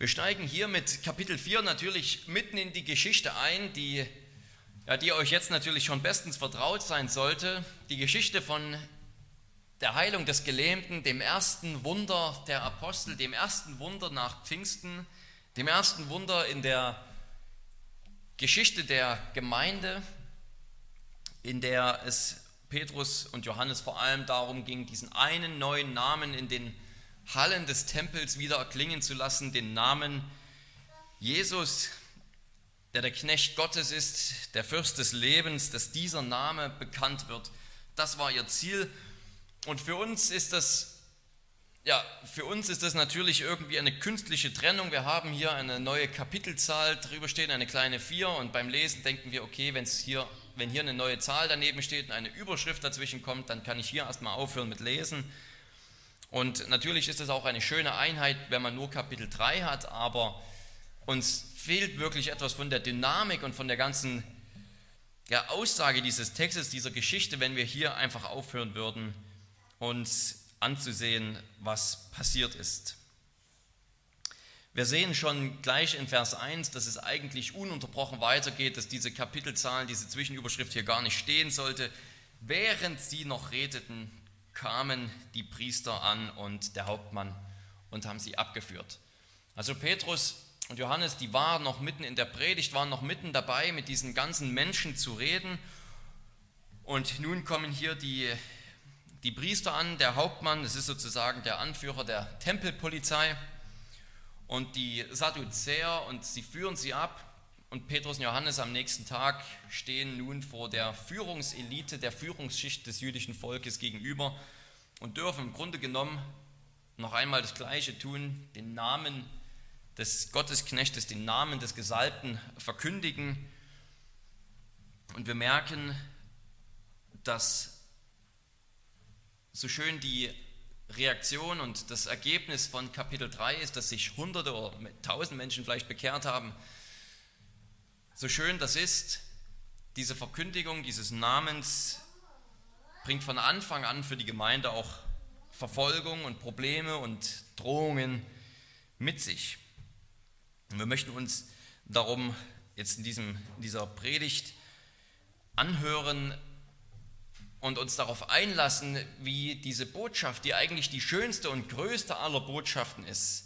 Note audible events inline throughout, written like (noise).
Wir steigen hier mit Kapitel 4 natürlich mitten in die Geschichte ein, die, ja, die euch jetzt natürlich schon bestens vertraut sein sollte. Die Geschichte von der Heilung des Gelähmten, dem ersten Wunder der Apostel, dem ersten Wunder nach Pfingsten, dem ersten Wunder in der Geschichte der Gemeinde, in der es Petrus und Johannes vor allem darum ging, diesen einen neuen Namen in den Hallen des Tempels wieder erklingen zu lassen, den Namen Jesus, der der Knecht Gottes ist, der Fürst des Lebens, dass dieser Name bekannt wird. Das war ihr Ziel. Und für uns ist das ja, für uns ist das natürlich irgendwie eine künstliche Trennung. Wir haben hier eine neue Kapitelzahl drüber stehen, eine kleine 4 und beim Lesen denken wir, okay, wenn hier, wenn hier eine neue Zahl daneben steht und eine Überschrift dazwischen kommt, dann kann ich hier erstmal aufhören mit Lesen. Und natürlich ist es auch eine schöne Einheit, wenn man nur Kapitel 3 hat, aber uns fehlt wirklich etwas von der Dynamik und von der ganzen ja, Aussage dieses Textes, dieser Geschichte, wenn wir hier einfach aufhören würden, uns anzusehen, was passiert ist. Wir sehen schon gleich in Vers 1, dass es eigentlich ununterbrochen weitergeht, dass diese Kapitelzahlen, diese Zwischenüberschrift hier gar nicht stehen sollte. Während sie noch redeten, kamen die Priester an und der Hauptmann und haben sie abgeführt. Also Petrus und Johannes, die waren noch mitten in der Predigt, waren noch mitten dabei, mit diesen ganzen Menschen zu reden. Und nun kommen hier die, die Priester an, der Hauptmann, das ist sozusagen der Anführer der Tempelpolizei und die Sadduzäer und sie führen sie ab. Und Petrus und Johannes am nächsten Tag stehen nun vor der Führungselite, der Führungsschicht des jüdischen Volkes gegenüber und dürfen im Grunde genommen noch einmal das Gleiche tun, den Namen des Gottesknechtes, den Namen des Gesalbten verkündigen. Und wir merken, dass so schön die Reaktion und das Ergebnis von Kapitel 3 ist, dass sich Hunderte oder Tausend Menschen vielleicht bekehrt haben, so schön das ist, diese Verkündigung dieses Namens bringt von Anfang an für die Gemeinde auch Verfolgung und Probleme und Drohungen mit sich. Und wir möchten uns darum jetzt in, diesem, in dieser Predigt anhören und uns darauf einlassen, wie diese Botschaft, die eigentlich die schönste und größte aller Botschaften ist,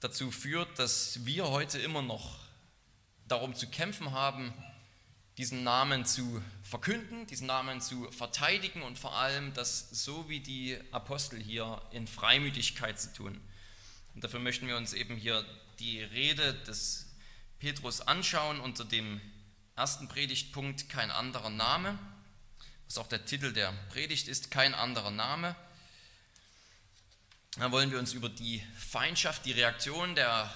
dazu führt, dass wir heute immer noch darum zu kämpfen haben, diesen Namen zu verkünden, diesen Namen zu verteidigen und vor allem das so wie die Apostel hier in Freimütigkeit zu tun. Und dafür möchten wir uns eben hier die Rede des Petrus anschauen unter dem ersten Predigtpunkt kein anderer Name, was auch der Titel der Predigt ist, kein anderer Name. Da wollen wir uns über die Feindschaft, die Reaktion der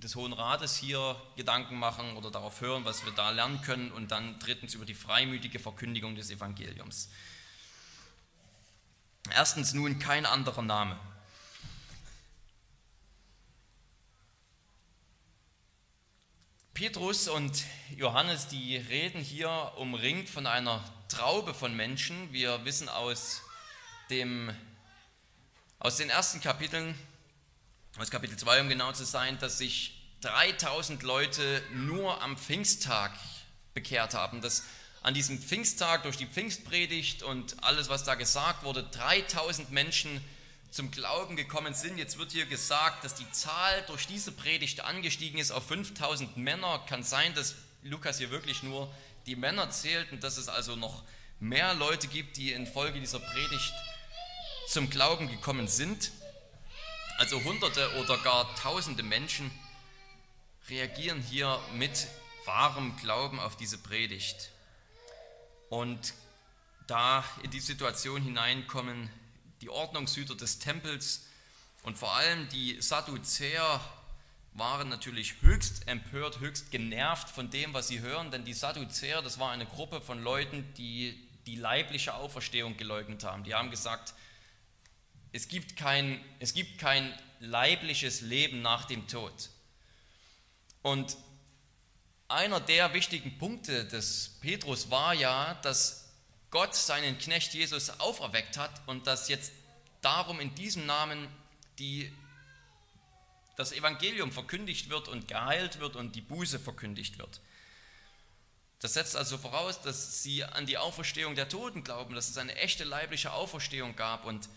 des Hohen Rates hier Gedanken machen oder darauf hören, was wir da lernen können und dann drittens über die freimütige Verkündigung des Evangeliums. Erstens nun kein anderer Name. Petrus und Johannes, die reden hier umringt von einer Traube von Menschen. Wir wissen aus, dem, aus den ersten Kapiteln aus Kapitel 2, um genau zu sein, dass sich 3000 Leute nur am Pfingsttag bekehrt haben, dass an diesem Pfingsttag durch die Pfingstpredigt und alles, was da gesagt wurde, 3000 Menschen zum Glauben gekommen sind. Jetzt wird hier gesagt, dass die Zahl durch diese Predigt angestiegen ist auf 5000 Männer. Kann sein, dass Lukas hier wirklich nur die Männer zählt und dass es also noch mehr Leute gibt, die infolge dieser Predigt zum Glauben gekommen sind. Also Hunderte oder gar Tausende Menschen reagieren hier mit wahrem Glauben auf diese Predigt. Und da in die Situation hineinkommen die Ordnungshüter des Tempels und vor allem die Sadduzäer waren natürlich höchst empört, höchst genervt von dem, was sie hören, denn die Sadduzäer, das war eine Gruppe von Leuten, die die leibliche Auferstehung geleugnet haben. Die haben gesagt, es gibt kein, es gibt kein leibliches Leben nach dem Tod. Und einer der wichtigen Punkte des Petrus war ja, dass Gott seinen Knecht Jesus auferweckt hat und dass jetzt darum in diesem Namen die, das Evangelium verkündigt wird und geheilt wird und die Buße verkündigt wird. Das setzt also voraus, dass sie an die Auferstehung der Toten glauben, dass es eine echte leibliche Auferstehung gab. Und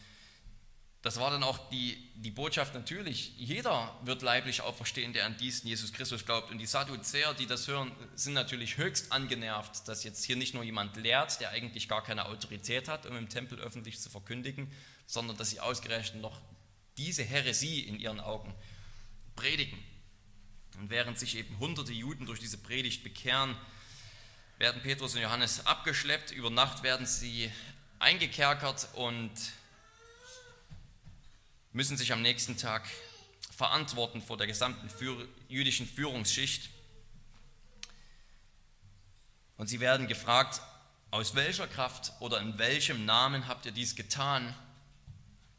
das war dann auch die, die Botschaft natürlich, jeder wird leiblich auferstehen, der an diesen Jesus Christus glaubt. Und die Sadduzäer, die das hören, sind natürlich höchst angenervt, dass jetzt hier nicht nur jemand lehrt, der eigentlich gar keine Autorität hat, um im Tempel öffentlich zu verkündigen, sondern dass sie ausgerechnet noch diese Häresie in ihren Augen predigen. Und während sich eben hunderte Juden durch diese Predigt bekehren, werden Petrus und Johannes abgeschleppt, über Nacht werden sie eingekerkert und müssen sich am nächsten Tag verantworten vor der gesamten jüdischen Führungsschicht. Und sie werden gefragt, aus welcher Kraft oder in welchem Namen habt ihr dies getan?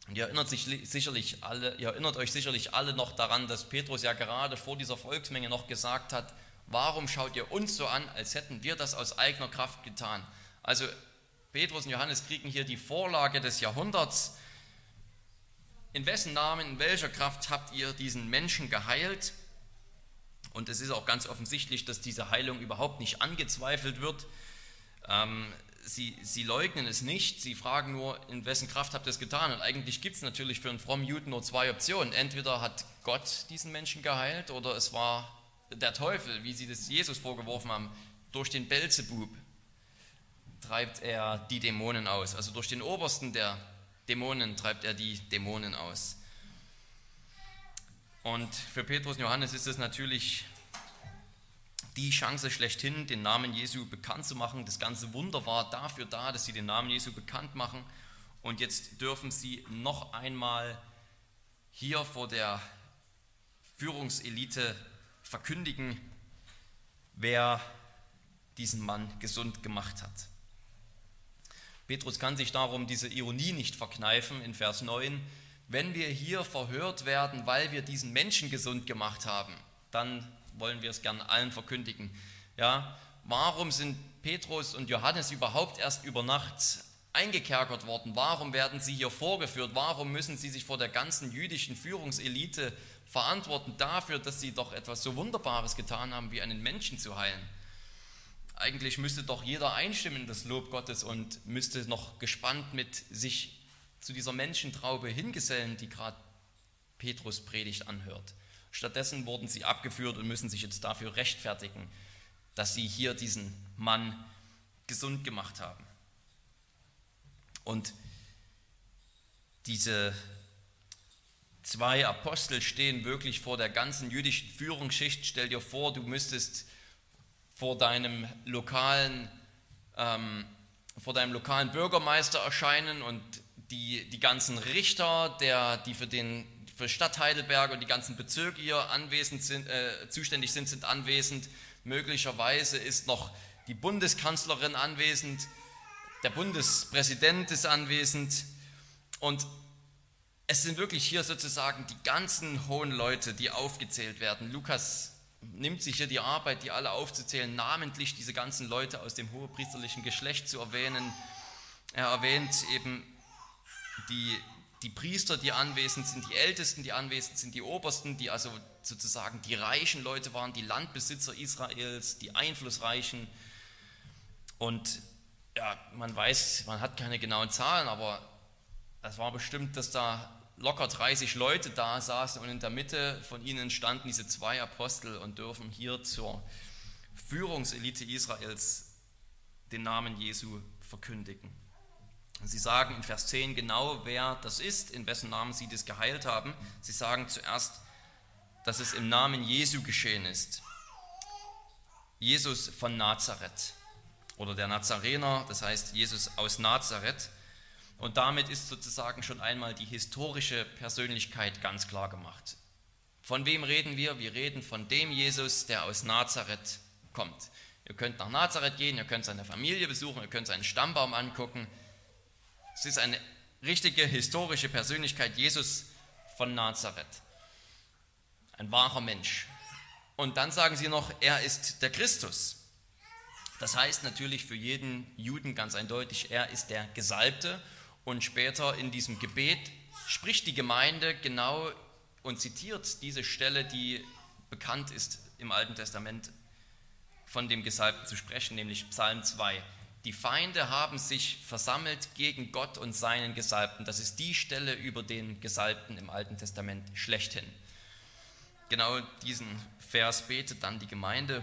Und ihr erinnert, sich sicherlich alle, ihr erinnert euch sicherlich alle noch daran, dass Petrus ja gerade vor dieser Volksmenge noch gesagt hat, warum schaut ihr uns so an, als hätten wir das aus eigener Kraft getan? Also Petrus und Johannes kriegen hier die Vorlage des Jahrhunderts. In wessen Namen, in welcher Kraft habt ihr diesen Menschen geheilt? Und es ist auch ganz offensichtlich, dass diese Heilung überhaupt nicht angezweifelt wird. Ähm, sie, sie leugnen es nicht, sie fragen nur, in wessen Kraft habt ihr es getan? Und eigentlich gibt es natürlich für einen frommen Juden nur zwei Optionen. Entweder hat Gott diesen Menschen geheilt oder es war der Teufel, wie sie das Jesus vorgeworfen haben, durch den Belzebub treibt er die Dämonen aus. Also durch den Obersten der Dämonen treibt er die Dämonen aus. Und für Petrus und Johannes ist es natürlich die Chance schlechthin, den Namen Jesu bekannt zu machen. Das ganze Wunder war dafür da, dass sie den Namen Jesu bekannt machen. Und jetzt dürfen sie noch einmal hier vor der Führungselite verkündigen, wer diesen Mann gesund gemacht hat. Petrus kann sich darum diese Ironie nicht verkneifen in Vers 9. Wenn wir hier verhört werden, weil wir diesen Menschen gesund gemacht haben, dann wollen wir es gern allen verkündigen. Ja, warum sind Petrus und Johannes überhaupt erst über Nacht eingekerkert worden? Warum werden sie hier vorgeführt? Warum müssen sie sich vor der ganzen jüdischen Führungselite verantworten dafür, dass sie doch etwas so Wunderbares getan haben, wie einen Menschen zu heilen? Eigentlich müsste doch jeder einstimmen in das Lob Gottes und müsste noch gespannt mit sich zu dieser Menschentraube hingesellen, die gerade Petrus Predigt anhört. Stattdessen wurden sie abgeführt und müssen sich jetzt dafür rechtfertigen, dass sie hier diesen Mann gesund gemacht haben. Und diese zwei Apostel stehen wirklich vor der ganzen jüdischen Führungsschicht. Stell dir vor, du müsstest vor deinem lokalen, ähm, vor deinem lokalen Bürgermeister erscheinen und die, die ganzen Richter, der, die für den für Stadt Heidelberg und die ganzen Bezirke hier anwesend sind, äh, zuständig sind, sind anwesend. Möglicherweise ist noch die Bundeskanzlerin anwesend, der Bundespräsident ist anwesend und es sind wirklich hier sozusagen die ganzen hohen Leute, die aufgezählt werden. Lukas nimmt sich hier die Arbeit, die alle aufzuzählen, namentlich diese ganzen Leute aus dem hohepriesterlichen Geschlecht zu erwähnen. Er erwähnt eben die die Priester, die anwesend sind, die Ältesten, die anwesend sind, die Obersten, die also sozusagen die reichen Leute waren, die Landbesitzer Israels, die Einflussreichen. Und ja, man weiß, man hat keine genauen Zahlen, aber es war bestimmt, dass da locker 30 Leute da saßen und in der Mitte von ihnen standen diese zwei Apostel und dürfen hier zur Führungselite Israels den Namen Jesu verkündigen. Sie sagen in Vers 10 genau, wer das ist, in wessen Namen sie das geheilt haben. Sie sagen zuerst, dass es im Namen Jesu geschehen ist. Jesus von Nazareth oder der Nazarener, das heißt Jesus aus Nazareth. Und damit ist sozusagen schon einmal die historische Persönlichkeit ganz klar gemacht. Von wem reden wir? Wir reden von dem Jesus, der aus Nazareth kommt. Ihr könnt nach Nazareth gehen, ihr könnt seine Familie besuchen, ihr könnt seinen Stammbaum angucken. Es ist eine richtige historische Persönlichkeit, Jesus von Nazareth. Ein wahrer Mensch. Und dann sagen sie noch, er ist der Christus. Das heißt natürlich für jeden Juden ganz eindeutig, er ist der Gesalbte. Und später in diesem Gebet spricht die Gemeinde genau und zitiert diese Stelle, die bekannt ist im Alten Testament von dem Gesalbten zu sprechen, nämlich Psalm 2. Die Feinde haben sich versammelt gegen Gott und seinen Gesalbten. Das ist die Stelle über den Gesalbten im Alten Testament schlechthin. Genau diesen Vers betet dann die Gemeinde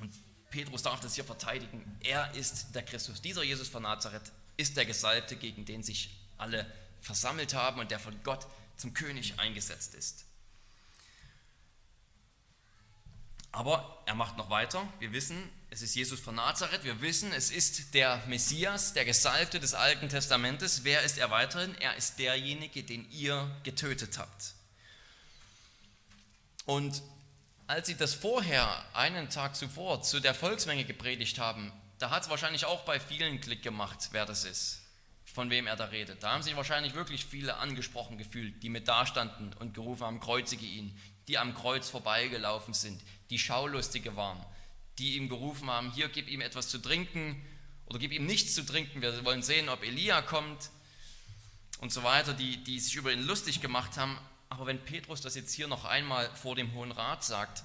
und Petrus darf das hier verteidigen. Er ist der Christus. Dieser Jesus von Nazareth ist der Gesalbte, gegen den sich alle versammelt haben und der von Gott zum König eingesetzt ist. Aber er macht noch weiter. Wir wissen, es ist Jesus von Nazareth. Wir wissen, es ist der Messias, der Gesalbte des Alten Testamentes. Wer ist er weiterhin? Er ist derjenige, den ihr getötet habt. Und als sie das vorher, einen Tag zuvor, zu der Volksmenge gepredigt haben, da hat es wahrscheinlich auch bei vielen Klick gemacht, wer das ist, von wem er da redet. Da haben sich wahrscheinlich wirklich viele angesprochen gefühlt, die mit dastanden und gerufen haben, kreuzige ihn, die am Kreuz vorbeigelaufen sind, die Schaulustige waren, die ihm gerufen haben, hier gib ihm etwas zu trinken oder gib ihm nichts zu trinken, wir wollen sehen, ob Elia kommt und so weiter, die, die sich über ihn lustig gemacht haben. Aber wenn Petrus das jetzt hier noch einmal vor dem Hohen Rat sagt,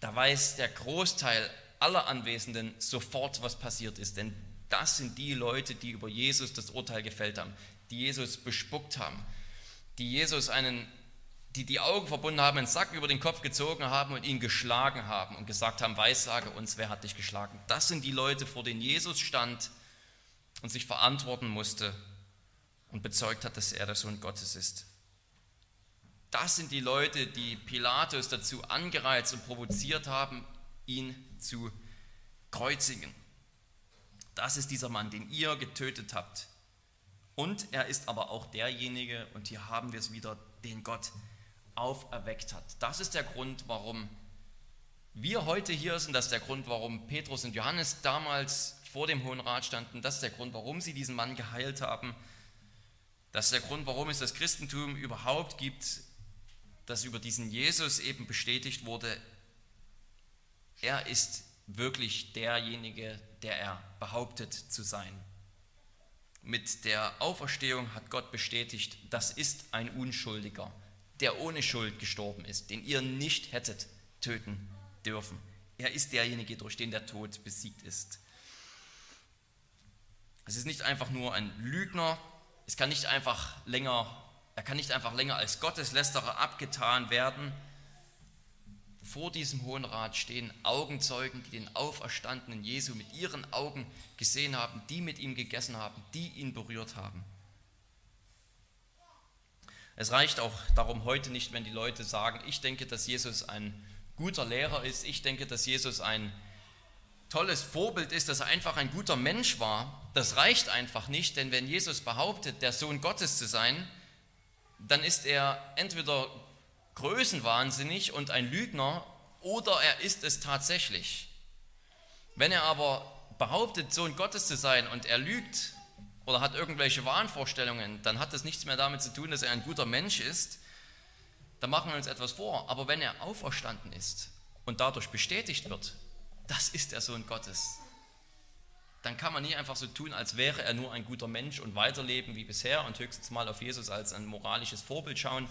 da weiß der Großteil aller Anwesenden sofort, was passiert ist. Denn das sind die Leute, die über Jesus das Urteil gefällt haben, die Jesus bespuckt haben, die Jesus einen die die Augen verbunden haben, einen Sack über den Kopf gezogen haben und ihn geschlagen haben und gesagt haben, Weissage uns, wer hat dich geschlagen? Das sind die Leute, vor denen Jesus stand und sich verantworten musste und bezeugt hat, dass er der Sohn Gottes ist. Das sind die Leute, die Pilatus dazu angereizt und provoziert haben, ihn zu kreuzigen. Das ist dieser Mann, den ihr getötet habt. Und er ist aber auch derjenige, und hier haben wir es wieder, den Gott auferweckt hat. Das ist der Grund, warum wir heute hier sind. Das ist der Grund, warum Petrus und Johannes damals vor dem Hohen Rat standen. Das ist der Grund, warum sie diesen Mann geheilt haben. Das ist der Grund, warum es das Christentum überhaupt gibt, das über diesen Jesus eben bestätigt wurde. Er ist wirklich derjenige, der er behauptet zu sein. Mit der Auferstehung hat Gott bestätigt, das ist ein Unschuldiger der ohne Schuld gestorben ist, den ihr nicht hättet töten dürfen. Er ist derjenige, durch den der Tod besiegt ist. Es ist nicht einfach nur ein Lügner, es kann nicht einfach länger, er kann nicht einfach länger als Gotteslästerer abgetan werden. Vor diesem Hohen Rat stehen Augenzeugen, die den auferstandenen Jesu mit ihren Augen gesehen haben, die mit ihm gegessen haben, die ihn berührt haben. Es reicht auch darum heute nicht, wenn die Leute sagen, ich denke, dass Jesus ein guter Lehrer ist, ich denke, dass Jesus ein tolles Vorbild ist, dass er einfach ein guter Mensch war. Das reicht einfach nicht, denn wenn Jesus behauptet, der Sohn Gottes zu sein, dann ist er entweder größenwahnsinnig und ein Lügner oder er ist es tatsächlich. Wenn er aber behauptet, Sohn Gottes zu sein und er lügt, oder hat irgendwelche Wahnvorstellungen, dann hat das nichts mehr damit zu tun, dass er ein guter Mensch ist. Da machen wir uns etwas vor. Aber wenn er auferstanden ist und dadurch bestätigt wird, das ist der Sohn Gottes, dann kann man nie einfach so tun, als wäre er nur ein guter Mensch und weiterleben wie bisher und höchstens mal auf Jesus als ein moralisches Vorbild schauen.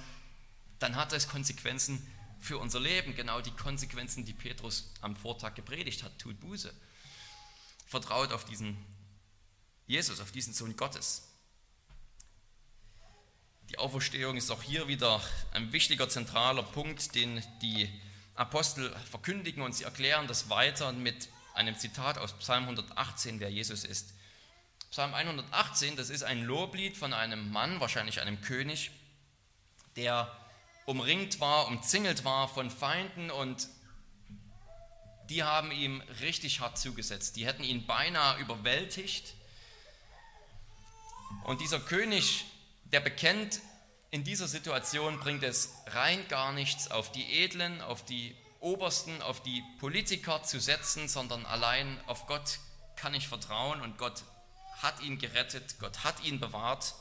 Dann hat das Konsequenzen für unser Leben, genau die Konsequenzen, die Petrus am Vortag gepredigt hat. Tut Buße. Vertraut auf diesen Jesus, auf diesen Sohn Gottes. Die Auferstehung ist auch hier wieder ein wichtiger zentraler Punkt, den die Apostel verkündigen und sie erklären das weiter mit einem Zitat aus Psalm 118, wer Jesus ist. Psalm 118, das ist ein Loblied von einem Mann, wahrscheinlich einem König, der umringt war, umzingelt war von Feinden und die haben ihm richtig hart zugesetzt. Die hätten ihn beinahe überwältigt und dieser König, der bekennt, in dieser Situation bringt es rein gar nichts, auf die Edlen, auf die Obersten, auf die Politiker zu setzen, sondern allein auf Gott kann ich vertrauen und Gott hat ihn gerettet, Gott hat ihn bewahrt.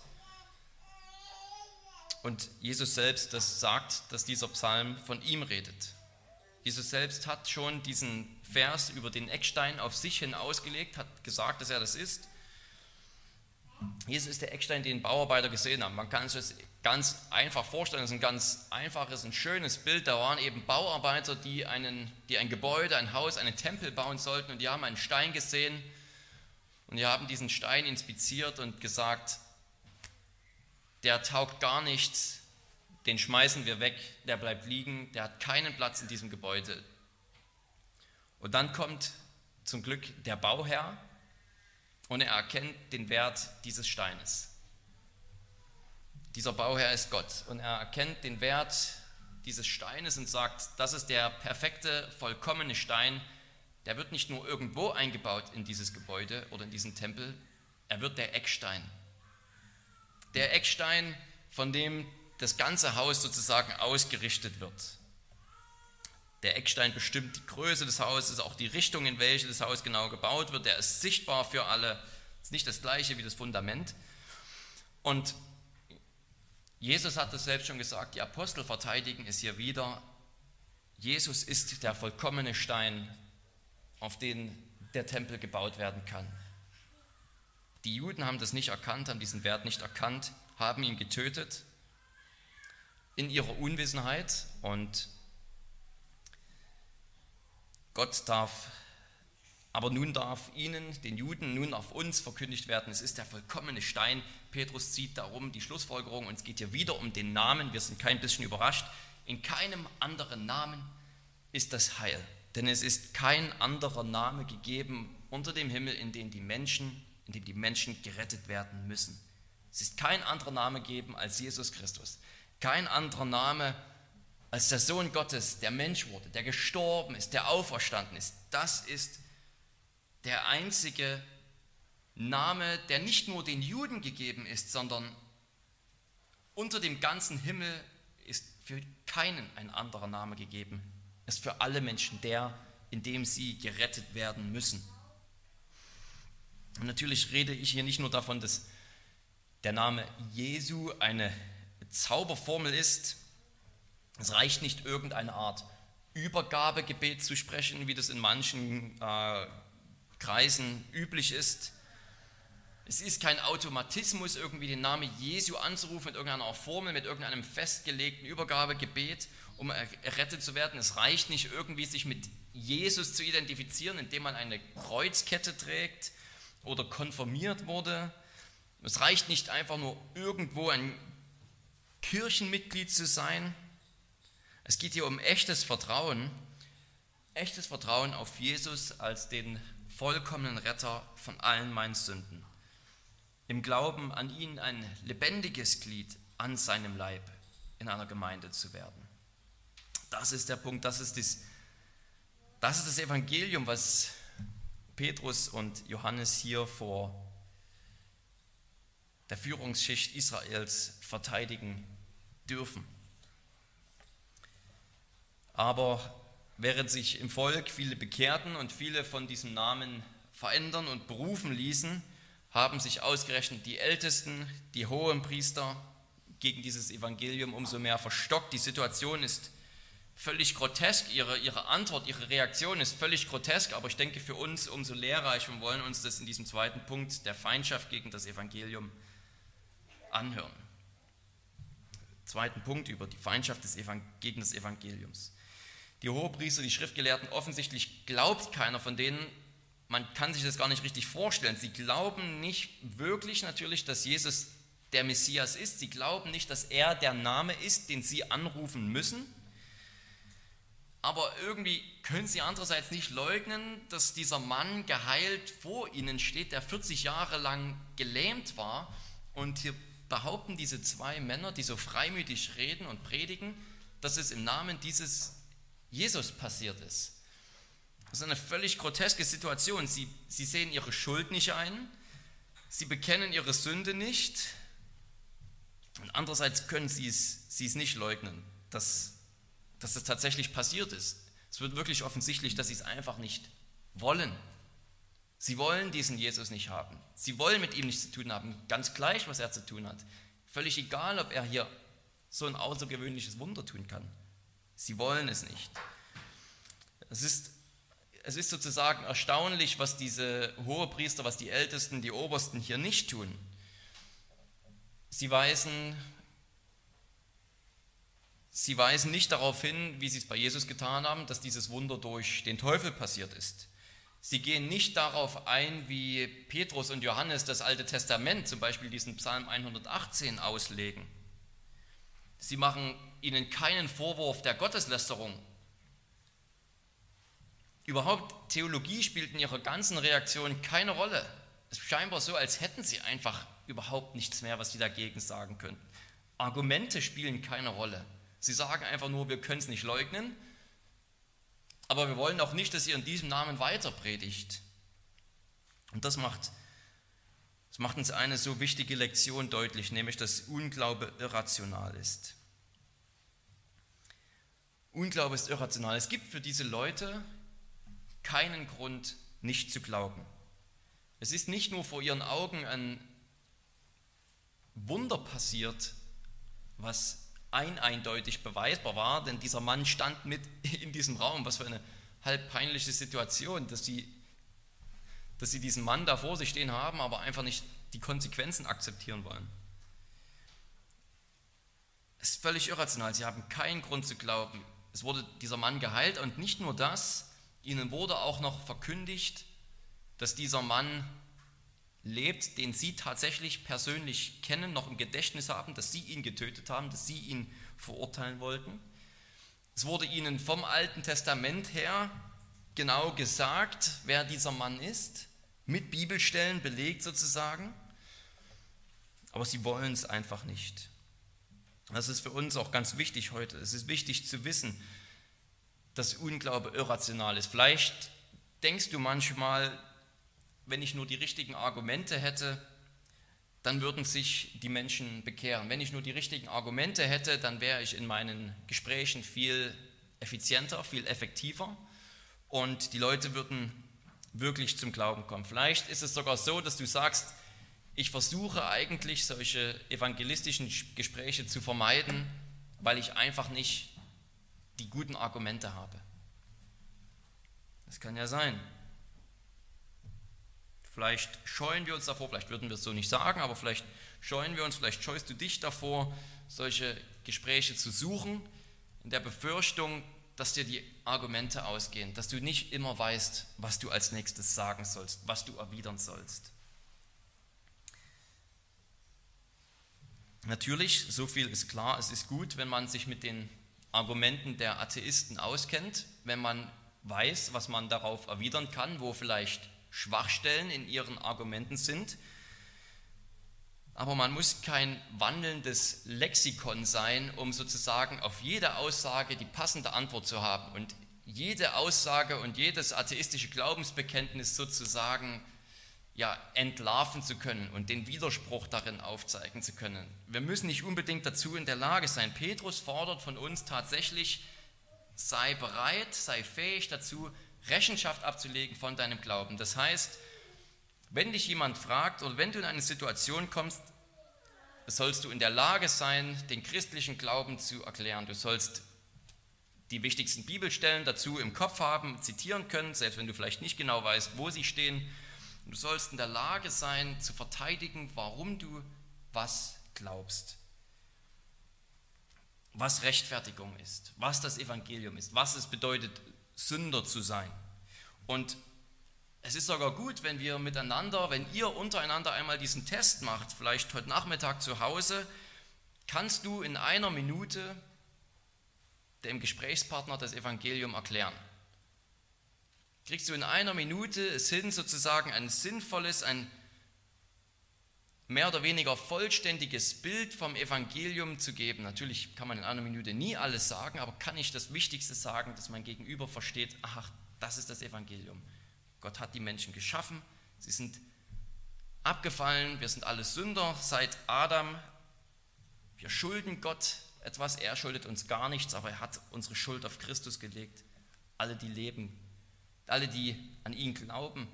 Und Jesus selbst, das sagt, dass dieser Psalm von ihm redet. Jesus selbst hat schon diesen Vers über den Eckstein auf sich hin ausgelegt, hat gesagt, dass er das ist. Jesus ist der Eckstein, den Bauarbeiter gesehen haben. Man kann sich das ganz einfach vorstellen. Das ist ein ganz einfaches, ein schönes Bild. Da waren eben Bauarbeiter, die, einen, die ein Gebäude, ein Haus, einen Tempel bauen sollten und die haben einen Stein gesehen und die haben diesen Stein inspiziert und gesagt, der taugt gar nichts, den schmeißen wir weg, der bleibt liegen, der hat keinen Platz in diesem Gebäude. Und dann kommt zum Glück der Bauherr und er erkennt den Wert dieses Steines. Dieser Bauherr ist Gott und er erkennt den Wert dieses Steines und sagt, das ist der perfekte, vollkommene Stein. Der wird nicht nur irgendwo eingebaut in dieses Gebäude oder in diesen Tempel, er wird der Eckstein. Der Eckstein, von dem das ganze Haus sozusagen ausgerichtet wird. Der Eckstein bestimmt die Größe des Hauses, auch die Richtung, in welche das Haus genau gebaut wird. Der ist sichtbar für alle. Ist nicht das gleiche wie das Fundament. Und Jesus hat es selbst schon gesagt, die Apostel verteidigen es hier wieder. Jesus ist der vollkommene Stein, auf den der Tempel gebaut werden kann. Die Juden haben das nicht erkannt, haben diesen Wert nicht erkannt, haben ihn getötet in ihrer Unwissenheit und Gott darf aber nun darf ihnen, den Juden, nun auf uns verkündigt werden, es ist der vollkommene Stein. Petrus zieht darum die Schlussfolgerung, und es geht hier wieder um den Namen. Wir sind kein bisschen überrascht. In keinem anderen Namen ist das Heil. Denn es ist kein anderer Name gegeben unter dem Himmel, in dem die Menschen, in dem die Menschen gerettet werden müssen. Es ist kein anderer Name gegeben als Jesus Christus. Kein anderer Name als der Sohn Gottes, der Mensch wurde, der gestorben ist, der auferstanden ist. Das ist der einzige Name, der nicht nur den Juden gegeben ist, sondern unter dem ganzen Himmel ist für keinen ein anderer Name gegeben. Es ist für alle Menschen der, in dem sie gerettet werden müssen. Und natürlich rede ich hier nicht nur davon, dass der Name Jesu eine Zauberformel ist. Es reicht nicht irgendeine Art Übergabegebet zu sprechen, wie das in manchen äh, Kreisen üblich ist. Es ist kein Automatismus, irgendwie den Namen Jesu anzurufen mit irgendeiner Formel, mit irgendeinem festgelegten Übergabegebet, um errettet zu werden. Es reicht nicht irgendwie, sich mit Jesus zu identifizieren, indem man eine Kreuzkette trägt oder konformiert wurde. Es reicht nicht einfach nur irgendwo ein Kirchenmitglied zu sein. Es geht hier um echtes Vertrauen, echtes Vertrauen auf Jesus als den vollkommenen Retter von allen meinen Sünden. Im Glauben an ihn ein lebendiges Glied an seinem Leib in einer Gemeinde zu werden. Das ist der Punkt, das ist das, das, ist das Evangelium, was Petrus und Johannes hier vor der Führungsschicht Israels verteidigen dürfen. Aber Während sich im Volk viele bekehrten und viele von diesem Namen verändern und berufen ließen, haben sich ausgerechnet die Ältesten, die hohen Priester gegen dieses Evangelium umso mehr verstockt. Die Situation ist völlig grotesk, ihre, ihre Antwort, ihre Reaktion ist völlig grotesk, aber ich denke für uns umso lehrreich und wollen uns das in diesem zweiten Punkt der Feindschaft gegen das Evangelium anhören. Zweiten Punkt über die Feindschaft des gegen das Evangeliums die Hohepriester, die Schriftgelehrten, offensichtlich glaubt keiner von denen, man kann sich das gar nicht richtig vorstellen. Sie glauben nicht wirklich natürlich, dass Jesus der Messias ist. Sie glauben nicht, dass er der Name ist, den sie anrufen müssen. Aber irgendwie können sie andererseits nicht leugnen, dass dieser Mann geheilt vor ihnen steht, der 40 Jahre lang gelähmt war. Und hier behaupten diese zwei Männer, die so freimütig reden und predigen, dass es im Namen dieses Jesus passiert ist. Das ist eine völlig groteske Situation. Sie, sie sehen ihre Schuld nicht ein, sie bekennen ihre Sünde nicht und andererseits können sie es, sie es nicht leugnen, dass, dass das tatsächlich passiert ist. Es wird wirklich offensichtlich, dass sie es einfach nicht wollen. Sie wollen diesen Jesus nicht haben. Sie wollen mit ihm nichts zu tun haben, ganz gleich, was er zu tun hat. Völlig egal, ob er hier so ein außergewöhnliches Wunder tun kann. Sie wollen es nicht. Es ist, es ist sozusagen erstaunlich, was diese Hohepriester, was die Ältesten, die Obersten hier nicht tun. Sie weisen Sie weisen nicht darauf hin, wie sie es bei Jesus getan haben, dass dieses Wunder durch den Teufel passiert ist. Sie gehen nicht darauf ein, wie Petrus und Johannes das Alte Testament, zum Beispiel diesen Psalm 118, auslegen. Sie machen ihnen keinen Vorwurf der Gotteslästerung. Überhaupt, Theologie spielt in ihrer ganzen Reaktion keine Rolle. Es ist scheinbar so, als hätten sie einfach überhaupt nichts mehr, was sie dagegen sagen könnten. Argumente spielen keine Rolle. Sie sagen einfach nur, wir können es nicht leugnen, aber wir wollen auch nicht, dass ihr in diesem Namen weiter predigt. Und das macht, das macht uns eine so wichtige Lektion deutlich, nämlich dass Unglaube irrational ist. Unglaube ist irrational. Es gibt für diese Leute keinen Grund, nicht zu glauben. Es ist nicht nur vor ihren Augen ein Wunder passiert, was ein eindeutig beweisbar war, denn dieser Mann stand mit (laughs) in diesem Raum. Was für eine halb peinliche Situation, dass sie, dass sie diesen Mann da vor sich stehen haben, aber einfach nicht die Konsequenzen akzeptieren wollen. Es ist völlig irrational. Sie haben keinen Grund zu glauben. Es wurde dieser Mann geheilt und nicht nur das, ihnen wurde auch noch verkündigt, dass dieser Mann lebt, den sie tatsächlich persönlich kennen, noch im Gedächtnis haben, dass sie ihn getötet haben, dass sie ihn verurteilen wollten. Es wurde ihnen vom Alten Testament her genau gesagt, wer dieser Mann ist, mit Bibelstellen belegt sozusagen, aber sie wollen es einfach nicht. Das ist für uns auch ganz wichtig heute. Es ist wichtig zu wissen, dass Unglaube irrational ist. Vielleicht denkst du manchmal, wenn ich nur die richtigen Argumente hätte, dann würden sich die Menschen bekehren. Wenn ich nur die richtigen Argumente hätte, dann wäre ich in meinen Gesprächen viel effizienter, viel effektiver und die Leute würden wirklich zum Glauben kommen. Vielleicht ist es sogar so, dass du sagst, ich versuche eigentlich solche evangelistischen Gespräche zu vermeiden, weil ich einfach nicht die guten Argumente habe. Das kann ja sein. Vielleicht scheuen wir uns davor, vielleicht würden wir es so nicht sagen, aber vielleicht scheuen wir uns, vielleicht scheust du dich davor, solche Gespräche zu suchen, in der Befürchtung, dass dir die Argumente ausgehen, dass du nicht immer weißt, was du als nächstes sagen sollst, was du erwidern sollst. Natürlich, so viel ist klar, es ist gut, wenn man sich mit den Argumenten der Atheisten auskennt, wenn man weiß, was man darauf erwidern kann, wo vielleicht Schwachstellen in ihren Argumenten sind. Aber man muss kein wandelndes Lexikon sein, um sozusagen auf jede Aussage die passende Antwort zu haben und jede Aussage und jedes atheistische Glaubensbekenntnis sozusagen ja, entlarven zu können und den Widerspruch darin aufzeigen zu können. Wir müssen nicht unbedingt dazu in der Lage sein. Petrus fordert von uns tatsächlich, sei bereit, sei fähig dazu, Rechenschaft abzulegen von deinem Glauben. Das heißt, wenn dich jemand fragt oder wenn du in eine Situation kommst, sollst du in der Lage sein, den christlichen Glauben zu erklären. Du sollst die wichtigsten Bibelstellen dazu im Kopf haben, zitieren können, selbst wenn du vielleicht nicht genau weißt, wo sie stehen. Du sollst in der Lage sein, zu verteidigen, warum du was glaubst. Was Rechtfertigung ist, was das Evangelium ist, was es bedeutet, Sünder zu sein. Und es ist sogar gut, wenn wir miteinander, wenn ihr untereinander einmal diesen Test macht, vielleicht heute Nachmittag zu Hause, kannst du in einer Minute dem Gesprächspartner das Evangelium erklären. Kriegst du in einer Minute es hin, sozusagen ein sinnvolles, ein mehr oder weniger vollständiges Bild vom Evangelium zu geben. Natürlich kann man in einer Minute nie alles sagen, aber kann ich das Wichtigste sagen, dass mein Gegenüber versteht, ach, das ist das Evangelium. Gott hat die Menschen geschaffen, sie sind abgefallen, wir sind alle Sünder seit Adam. Wir schulden Gott etwas, er schuldet uns gar nichts, aber er hat unsere Schuld auf Christus gelegt. Alle, die leben, alle, die an ihn glauben,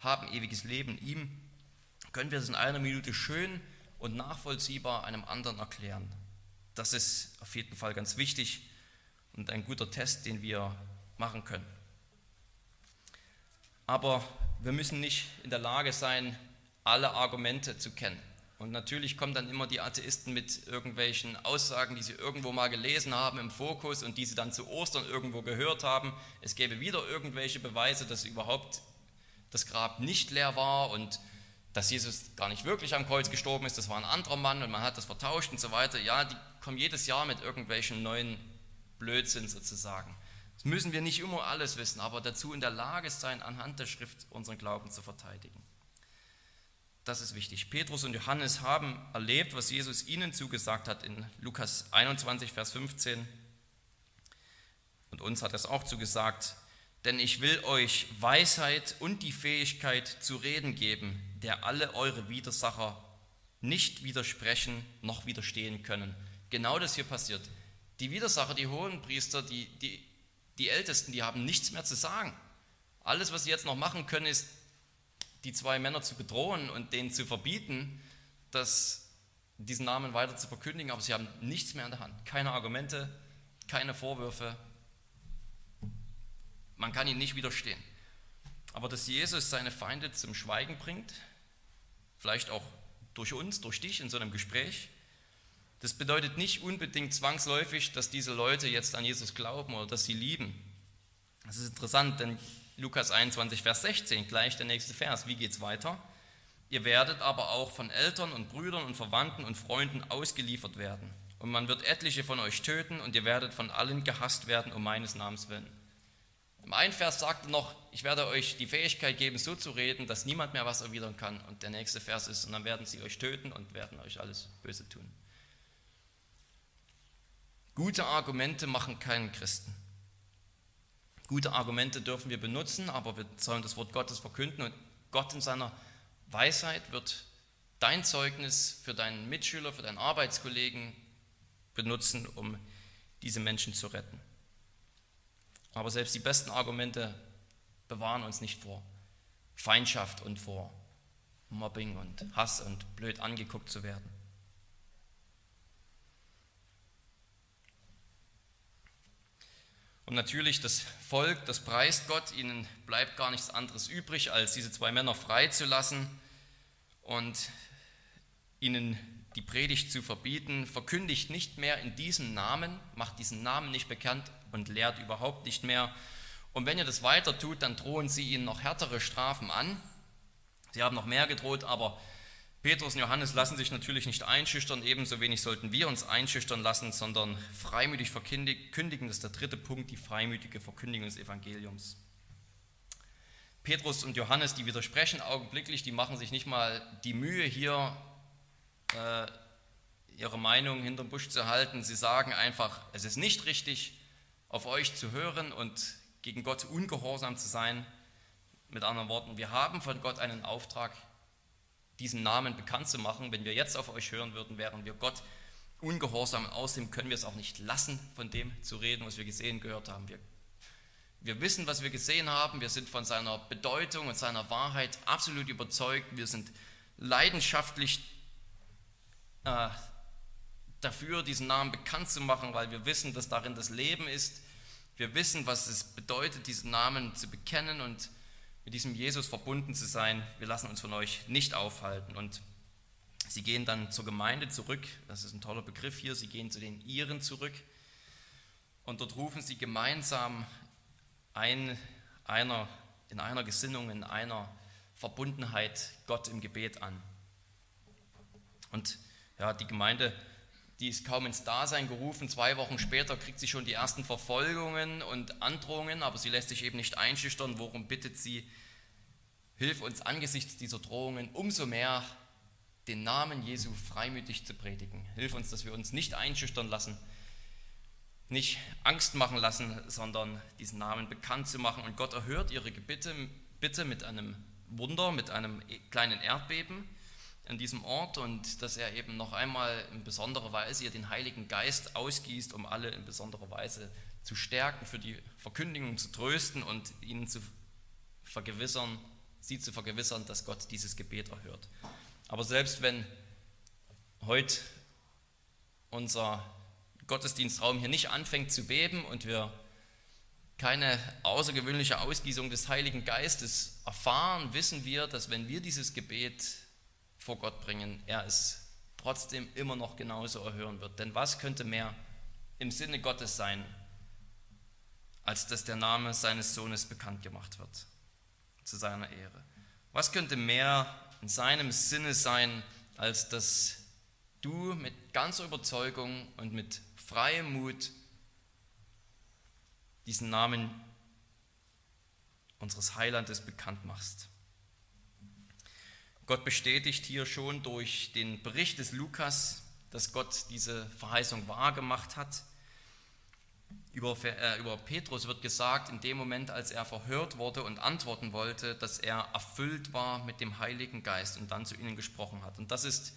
haben ewiges Leben ihm können wir das in einer Minute schön und nachvollziehbar einem anderen erklären. Das ist auf jeden Fall ganz wichtig und ein guter Test, den wir machen können. Aber wir müssen nicht in der Lage sein, alle Argumente zu kennen Und natürlich kommen dann immer die Atheisten mit irgendwelchen Aussagen, die sie irgendwo mal gelesen haben im Fokus und die sie dann zu Ostern irgendwo gehört haben. Es gäbe wieder irgendwelche Beweise, dass überhaupt das Grab nicht leer war und dass Jesus gar nicht wirklich am Kreuz gestorben ist, das war ein anderer Mann und man hat das vertauscht und so weiter. Ja, die kommen jedes Jahr mit irgendwelchen neuen Blödsinn sozusagen. Das müssen wir nicht immer alles wissen, aber dazu in der Lage sein, anhand der Schrift unseren Glauben zu verteidigen. Das ist wichtig. Petrus und Johannes haben erlebt, was Jesus ihnen zugesagt hat in Lukas 21, Vers 15. Und uns hat er es auch zugesagt, denn ich will euch Weisheit und die Fähigkeit zu reden geben, der alle eure Widersacher nicht widersprechen noch widerstehen können. Genau das hier passiert. Die Widersacher, die Hohenpriester, die, die, die Ältesten, die haben nichts mehr zu sagen. Alles, was sie jetzt noch machen können, ist die zwei Männer zu bedrohen und denen zu verbieten, dass diesen Namen weiter zu verkündigen, aber sie haben nichts mehr in der Hand. Keine Argumente, keine Vorwürfe. Man kann ihnen nicht widerstehen. Aber dass Jesus seine Feinde zum Schweigen bringt, vielleicht auch durch uns, durch dich in so einem Gespräch, das bedeutet nicht unbedingt zwangsläufig, dass diese Leute jetzt an Jesus glauben oder dass sie lieben. Das ist interessant, denn Lukas 21, Vers 16, gleich der nächste Vers. Wie geht es weiter? Ihr werdet aber auch von Eltern und Brüdern und Verwandten und Freunden ausgeliefert werden. Und man wird etliche von euch töten und ihr werdet von allen gehasst werden um meines Namens willen. Im einen Vers sagt er noch, ich werde euch die Fähigkeit geben, so zu reden, dass niemand mehr was erwidern kann. Und der nächste Vers ist, und dann werden sie euch töten und werden euch alles Böse tun. Gute Argumente machen keinen Christen. Gute Argumente dürfen wir benutzen, aber wir sollen das Wort Gottes verkünden und Gott in seiner Weisheit wird dein Zeugnis für deinen Mitschüler, für deinen Arbeitskollegen benutzen, um diese Menschen zu retten. Aber selbst die besten Argumente bewahren uns nicht vor Feindschaft und vor Mobbing und Hass und blöd angeguckt zu werden. Und natürlich das Volk, das preist Gott, ihnen bleibt gar nichts anderes übrig, als diese zwei Männer freizulassen und ihnen die Predigt zu verbieten, verkündigt nicht mehr in diesem Namen, macht diesen Namen nicht bekannt und lehrt überhaupt nicht mehr. Und wenn ihr das weiter tut, dann drohen sie ihnen noch härtere Strafen an. Sie haben noch mehr gedroht, aber Petrus und Johannes lassen sich natürlich nicht einschüchtern, ebenso wenig sollten wir uns einschüchtern lassen, sondern freimütig verkündigen. Das ist der dritte Punkt, die freimütige Verkündigung des Evangeliums. Petrus und Johannes, die widersprechen augenblicklich, die machen sich nicht mal die Mühe, hier äh, ihre Meinung hinterm Busch zu halten. Sie sagen einfach, es ist nicht richtig, auf euch zu hören und gegen Gott ungehorsam zu sein. Mit anderen Worten, wir haben von Gott einen Auftrag, diesen Namen bekannt zu machen. Wenn wir jetzt auf euch hören würden, wären wir Gott ungehorsam. Außerdem können wir es auch nicht lassen, von dem zu reden, was wir gesehen, gehört haben. Wir, wir wissen, was wir gesehen haben. Wir sind von seiner Bedeutung und seiner Wahrheit absolut überzeugt. Wir sind leidenschaftlich äh, dafür, diesen Namen bekannt zu machen, weil wir wissen, dass darin das Leben ist. Wir wissen, was es bedeutet, diesen Namen zu bekennen und mit diesem Jesus verbunden zu sein. Wir lassen uns von euch nicht aufhalten. Und sie gehen dann zur Gemeinde zurück. Das ist ein toller Begriff hier. Sie gehen zu den Iren zurück. Und dort rufen sie gemeinsam ein, einer, in einer Gesinnung, in einer Verbundenheit Gott im Gebet an. Und ja, die Gemeinde die ist kaum ins Dasein gerufen. Zwei Wochen später kriegt sie schon die ersten Verfolgungen und Androhungen, aber sie lässt sich eben nicht einschüchtern. Worum bittet sie? Hilf uns angesichts dieser Drohungen umso mehr, den Namen Jesu freimütig zu predigen. Hilf uns, dass wir uns nicht einschüchtern lassen, nicht Angst machen lassen, sondern diesen Namen bekannt zu machen. Und Gott erhört ihre Bitte, bitte mit einem Wunder, mit einem kleinen Erdbeben an diesem Ort und dass er eben noch einmal in besonderer Weise ihr den Heiligen Geist ausgießt, um alle in besonderer Weise zu stärken, für die Verkündigung zu trösten und ihnen zu vergewissern, sie zu vergewissern, dass Gott dieses Gebet erhört. Aber selbst wenn heute unser Gottesdienstraum hier nicht anfängt zu beben und wir keine außergewöhnliche Ausgießung des Heiligen Geistes erfahren, wissen wir, dass wenn wir dieses Gebet vor Gott bringen, er es trotzdem immer noch genauso erhören wird. Denn was könnte mehr im Sinne Gottes sein, als dass der Name seines Sohnes bekannt gemacht wird, zu seiner Ehre? Was könnte mehr in seinem Sinne sein, als dass du mit ganzer Überzeugung und mit freiem Mut diesen Namen unseres Heilandes bekannt machst? Gott bestätigt hier schon durch den Bericht des Lukas, dass Gott diese Verheißung wahrgemacht hat. Über, äh, über Petrus wird gesagt, in dem Moment, als er verhört wurde und antworten wollte, dass er erfüllt war mit dem Heiligen Geist und dann zu ihnen gesprochen hat. Und das ist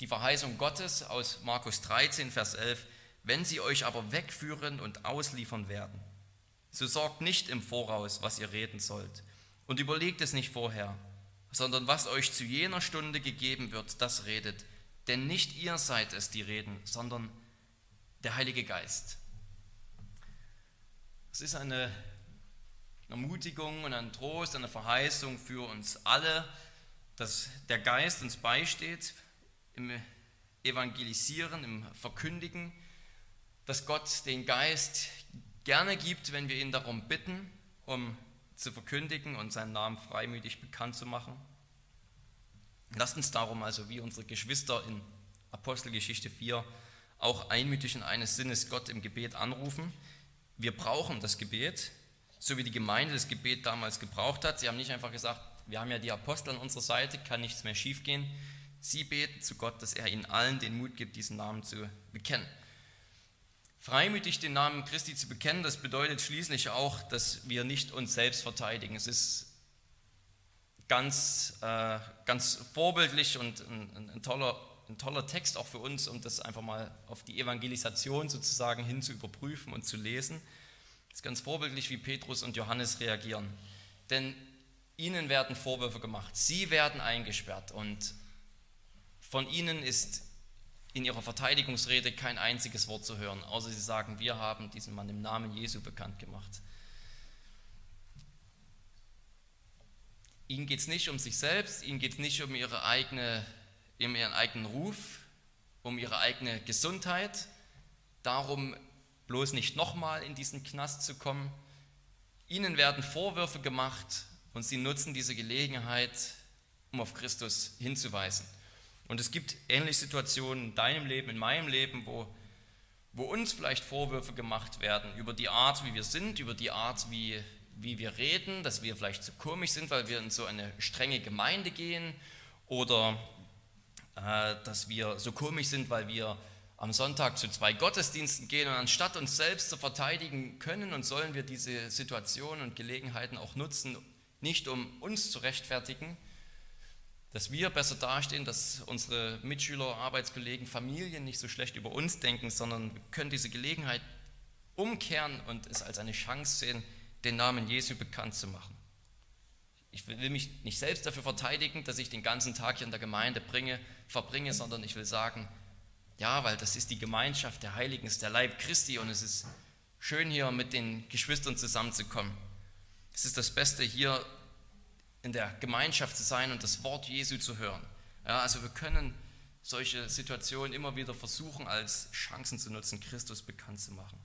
die Verheißung Gottes aus Markus 13, Vers 11. Wenn sie euch aber wegführen und ausliefern werden, so sorgt nicht im Voraus, was ihr reden sollt, und überlegt es nicht vorher, sondern was euch zu jener Stunde gegeben wird, das redet. Denn nicht ihr seid es, die reden, sondern der Heilige Geist. Es ist eine Ermutigung und ein Trost, eine Verheißung für uns alle, dass der Geist uns beisteht im Evangelisieren, im Verkündigen, dass Gott den Geist gerne gibt, wenn wir ihn darum bitten, um zu verkündigen und seinen Namen freimütig bekannt zu machen. Lasst uns darum also wie unsere Geschwister in Apostelgeschichte 4 auch einmütig in eines Sinnes Gott im Gebet anrufen. Wir brauchen das Gebet, so wie die Gemeinde das Gebet damals gebraucht hat. Sie haben nicht einfach gesagt, wir haben ja die Apostel an unserer Seite, kann nichts mehr schiefgehen. Sie beten zu Gott, dass er ihnen allen den Mut gibt, diesen Namen zu bekennen. Freimütig den Namen Christi zu bekennen, das bedeutet schließlich auch, dass wir nicht uns selbst verteidigen. Es ist ganz, äh, ganz vorbildlich und ein, ein, toller, ein toller Text auch für uns, um das einfach mal auf die Evangelisation sozusagen hin zu überprüfen und zu lesen. Es ist ganz vorbildlich, wie Petrus und Johannes reagieren. Denn ihnen werden Vorwürfe gemacht, sie werden eingesperrt und von ihnen ist in ihrer Verteidigungsrede kein einziges Wort zu hören, außer sie sagen, wir haben diesen Mann im Namen Jesu bekannt gemacht. Ihnen geht es nicht um sich selbst, ihnen geht es nicht um, ihre eigene, um ihren eigenen Ruf, um ihre eigene Gesundheit, darum bloß nicht nochmal in diesen Knast zu kommen. Ihnen werden Vorwürfe gemacht und sie nutzen diese Gelegenheit, um auf Christus hinzuweisen. Und es gibt ähnliche Situationen in deinem Leben, in meinem Leben, wo, wo uns vielleicht Vorwürfe gemacht werden über die Art, wie wir sind, über die Art, wie, wie wir reden, dass wir vielleicht zu komisch sind, weil wir in so eine strenge Gemeinde gehen oder äh, dass wir so komisch sind, weil wir am Sonntag zu zwei Gottesdiensten gehen und anstatt uns selbst zu verteidigen können und sollen wir diese Situationen und Gelegenheiten auch nutzen, nicht um uns zu rechtfertigen, dass wir besser dastehen, dass unsere Mitschüler, Arbeitskollegen, Familien nicht so schlecht über uns denken, sondern wir können diese Gelegenheit umkehren und es als eine Chance sehen, den Namen Jesu bekannt zu machen. Ich will mich nicht selbst dafür verteidigen, dass ich den ganzen Tag hier in der Gemeinde bringe, verbringe, sondern ich will sagen, ja, weil das ist die Gemeinschaft der Heiligen, ist der Leib Christi und es ist schön hier mit den Geschwistern zusammenzukommen. Es ist das Beste hier in der Gemeinschaft zu sein und das Wort Jesu zu hören. Ja, also wir können solche Situationen immer wieder versuchen, als Chancen zu nutzen, Christus bekannt zu machen.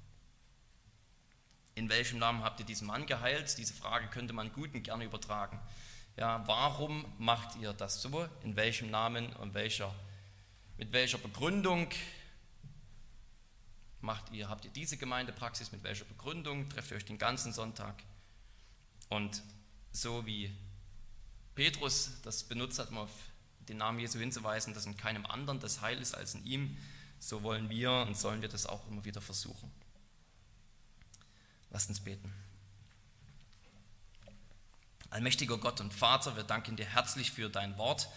In welchem Namen habt ihr diesen Mann geheilt? Diese Frage könnte man gut und gerne übertragen. Ja, warum macht ihr das so? In welchem Namen und welcher, mit welcher Begründung macht ihr, habt ihr diese Gemeindepraxis? Mit welcher Begründung trefft ihr euch den ganzen Sonntag? Und so wie Petrus das benutzt hat, um auf den Namen Jesu hinzuweisen, dass in keinem anderen das Heil ist als in ihm, so wollen wir und sollen wir das auch immer wieder versuchen. Lasst uns beten. Allmächtiger Gott und Vater, wir danken dir herzlich für dein Wort.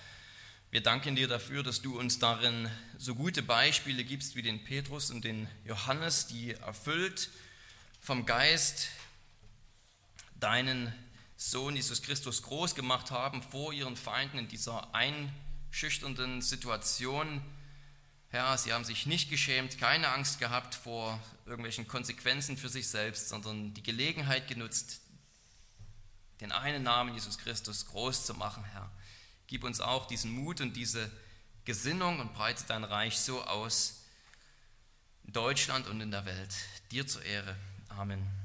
Wir danken dir dafür, dass du uns darin so gute Beispiele gibst wie den Petrus und den Johannes, die erfüllt vom Geist deinen Sohn Jesus Christus groß gemacht haben vor ihren Feinden in dieser einschüchternden Situation. Herr, sie haben sich nicht geschämt, keine Angst gehabt vor irgendwelchen Konsequenzen für sich selbst, sondern die Gelegenheit genutzt, den einen Namen Jesus Christus groß zu machen, Herr. Gib uns auch diesen Mut und diese Gesinnung und breite dein Reich so aus in Deutschland und in der Welt. Dir zur Ehre. Amen.